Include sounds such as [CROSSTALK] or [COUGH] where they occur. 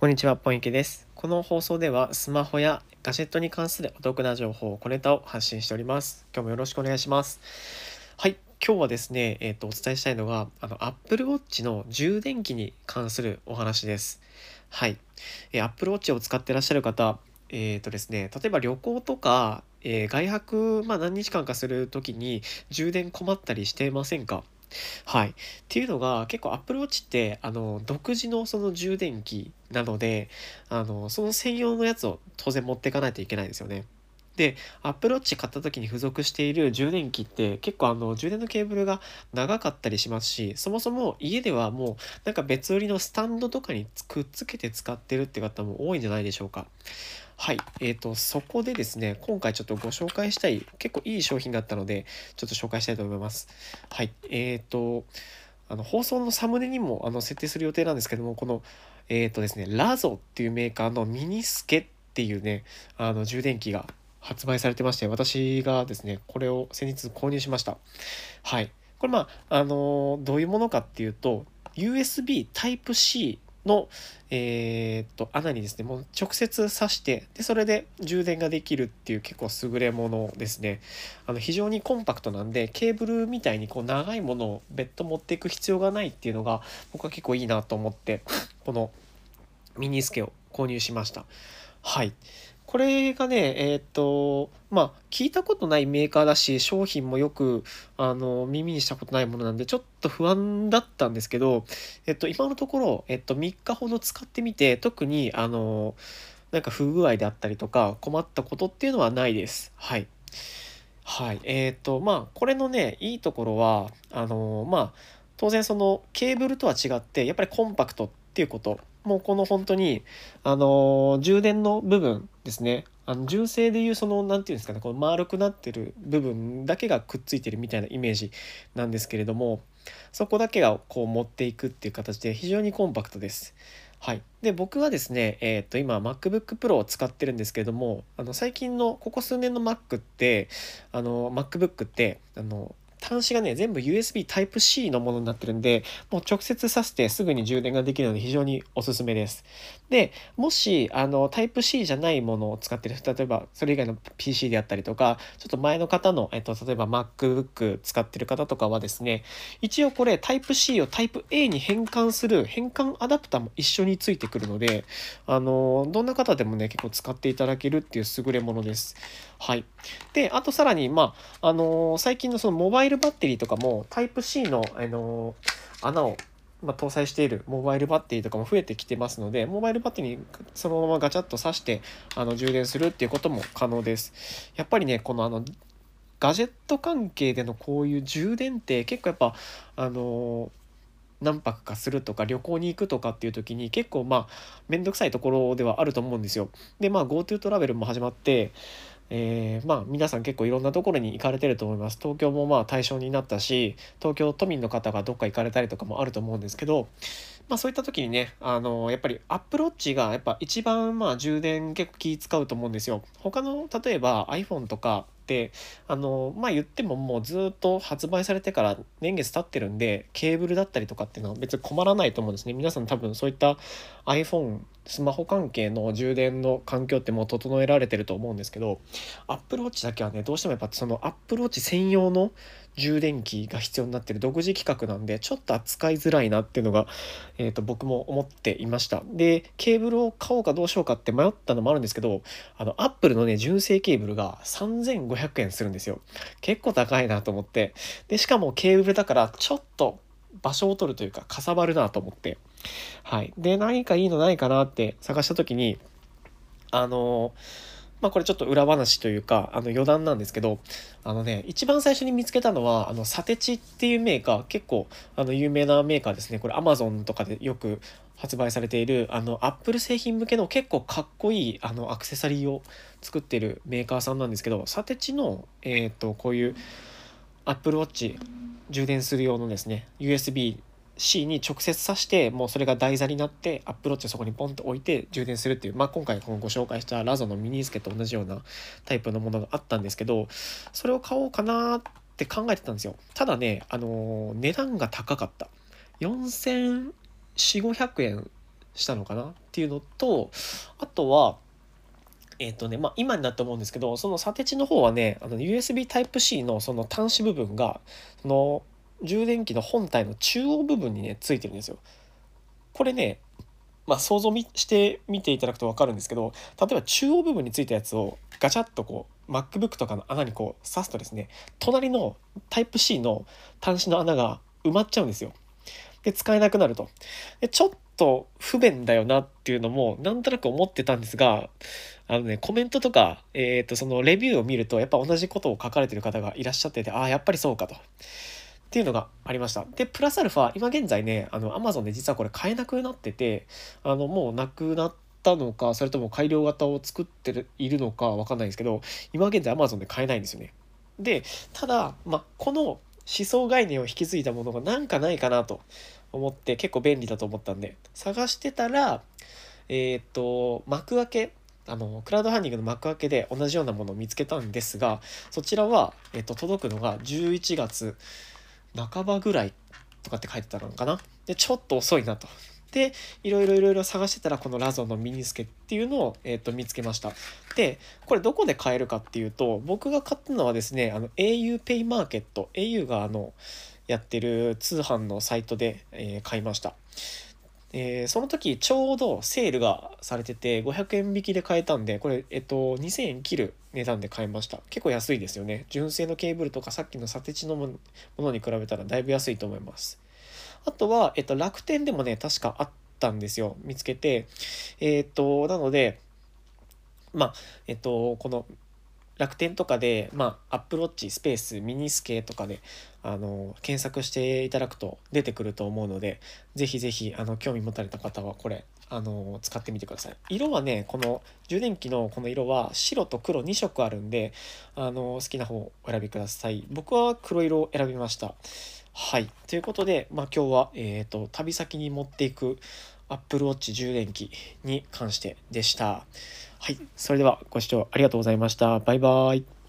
こんにちは、ポンイケです。この放送ではスマホやガジェットに関するお得な情報、小ネタを発信しております。今日もよろしくお願いします。はい、今日はですね、えっ、とお伝えしたいのがあの Apple Watch の充電器に関するお話です。はい、えー、Apple Watch を使ってらっしゃる方、えっ、とですね、例えば旅行とか、えー外泊、まあ、何日間かするときに充電困ったりしてませんか？はい。っていうのが結構 Apple Watch ってあの独自のその充電器なのであのその専用のやつを当然持っていかないといけないですよね。で Apple Watch 買った時に付属している充電器って結構あの充電のケーブルが長かったりしますしそもそも家ではもうなんか別売りのスタンドとかにくっつけて使ってるって方も多いんじゃないでしょうか。はい、えーと、そこでですね、今回ちょっとご紹介したい、結構いい商品だったので、ちょっと紹介したいと思います。はい、えーと、あの放送のサムネにもあの設定する予定なんですけども、この、えーとですね、ラゾっていうメーカーのミニスケっていうね、あの充電器が発売されてまして、私がですね、これを先日購入しました。はい。これまあ、あのどういうものかっていうと、USB Type-C の、えーっと穴にですねもう直接挿してでそれで充電ができるっていう結構優れものですねあの非常にコンパクトなんでケーブルみたいにこう長いものを別途持っていく必要がないっていうのが僕は結構いいなと思って [LAUGHS] このミニスケを購入しましたはいこれがねえーっとまあ聞いたことないメーカーだし商品もよくあの耳にしたことないものなんでちょっと不安だったんですけどえっと、今のところ、えっと、3日ほど使ってみて特にあのなんか不具合であったりとか困ったことっていうのはないです。はい。はい。えっとまあこれのねいいところはあのまあ当然そのケーブルとは違ってやっぱりコンパクトっていうこともうこの本当にあの充電の部分ですねあの純正でいうその何て言うんですかねこの丸くなってる部分だけがくっついてるみたいなイメージなんですけれどもそこだけがこう持っていくっていう形で非常にコンパクトです。はい、で僕はですね、えー、と今 MacBook Pro を使ってるんですけれどもあの最近のここ数年の Mac ってあの MacBook ってあの端子がね全部 USB Type-C のものになってるんでもう直接挿してすぐに充電ができるので非常におすすめです。でもしあの Type-C じゃないものを使ってる例えばそれ以外の PC であったりとかちょっと前の方の、えっと、例えば MacBook 使ってる方とかはですね一応これ Type-C を Type-A に変換する変換アダプターも一緒についてくるのであのどんな方でもね結構使っていただけるっていう優れものです。はい、であとさらにまああの最近のそのモバイルバッテリーとかも Type-C の、あの穴をまあ、搭載しているモバイルバッテリーとかも増えてきてますのでモバイルバッテリーにそのままガチャッと挿してあの充電するっていうことも可能ですやっぱりねこのあのガジェット関係でのこういう充電って結構やっぱあの何泊かするとか旅行に行くとかっていう時に結構まあ面倒くさいところではあると思うんですよ。でまあ GoTo トラベルも始まってえーまあ皆さん結構いろんなところに行かれてると思います。東京もまあ対象になったし東京都民の方がどっか行かれたりとかもあると思うんですけどまあそういった時にねあのやっぱりアップロッチがやっぱ一番まあ充電結構気使うと思うんですよ。他の例えば iPhone とかってあのまあ言ってももうずっと発売されてから年月経ってるんでケーブルだったりとかっていうのは別に困らないと思うんですね。皆さん多分そういった iPhone スマホ関係の充電の環境ってもう整えられてると思うんですけど Apple Watch だけはねどうしてもやっぱその Apple Watch 専用の充電器が必要になってる独自規格なんでちょっと扱いづらいなっていうのが、えー、と僕も思っていました。でケーブルを買おうかどうしようかって迷ったのもあるんですけどあの Apple のね純正ケーブルが3500円するんですよ。結構高いなと思って。でしかもケーブルだからちょっと場所を取るというかかさばるなと思って。はい。で何かいいのないかなって探した時にあのまあこれちょっと裏話というかあの余談なんですけどあのね一番最初に見つけたのはあのサテチっていうメーカー結構あの有名なメーカーですね。これ Amazon とかでよく発売されているあの Apple 製品向けの結構かっこいいあのアクセサリーを作ってるメーカーさんなんですけどサテチのえっ、とこういう Apple Watch 充電する用のですね USB C に直接挿してもうそれが台座になってアップローチをそこにポンと置いて充電するっていう、まあ、今回このご紹介したラゾのミニスケと同じようなタイプのものがあったんですけどそれを買おうかなって考えてたんですよ。ただねあのー値段が高かった。4400500円したのかなっていうのとあとはえっ、とねまあ今になって思うんですけどそのサテチの方はねあの USB Type-C のその端子部分がその充電器の本体の中央部分にねついてるんですよ。これねまあ、想像してみていただくと分かるんですけど例えば中央部分についたやつをガチャッとこう MacBook とかの穴にこう刺すとですね隣の Type-C の端子の穴が埋まっちゃうんですよ。で使えなくなると。でちょっと不便だよなっていうのもなんとなく思ってたんですがあのねコメントとか、えー、とそのレビューを見るとやっぱ同じことを書かれてる方がいらっしゃっててああやっぱりそうかと。っていうのがありました。で、プラスアルファ、今現在ね、あの、アマゾンで実はこれ買えなくなってて、あの、もうなくなったのか、それとも改良型を作ってるいるのかわかんないんですけど、今現在アマゾンで買えないんですよね。で、ただ、まこの思想概念を引き継いだものがなんかないかなと思って結構便利だと思ったんで、探してたら、えっ、と、幕開けあのクラウドファンディングの幕開けで同じようなものを見つけたんですがそちらは、えっと、届くのが11月半ばぐらいとかって書いてたのかな？でちょっと遅いなと。でいろいろいろいろ探してたらこのラゾのミニスケっていうのを、えー、と見つけました。でこれどこで買えるかっていうと僕が買ったのはですねあの au ペイマーケット。au があのやってる通販のサイトで、えー、買いました。えー、その時ちょうどセールがされてて500円引きで買えたんでこれ、えっと、2000円切る値段で買いました。結構安いですよね。純正のケーブルとかさっきのサテチのものに比べたらだいぶ安いと思います。あとは、えっと、楽天でもね確かあったんですよ。見つけてえ、っとなのでまあえっとこの楽天とかで、まあ、アップローチスペースミニスケとかであの検索していただくと出てくると思うのでぜひぜひあの興味持たれた方はこれあの使ってみてください。色はねこの充電器のこの色は白と黒2色あるんであの好きな方をお選びください。僕は黒色を選びました。はい。ということで、まあ、今日は、えー、と旅先に持っていく Apple Watch 充電器に関してでした。はい。それではご視聴ありがとうございました。バイバーイ。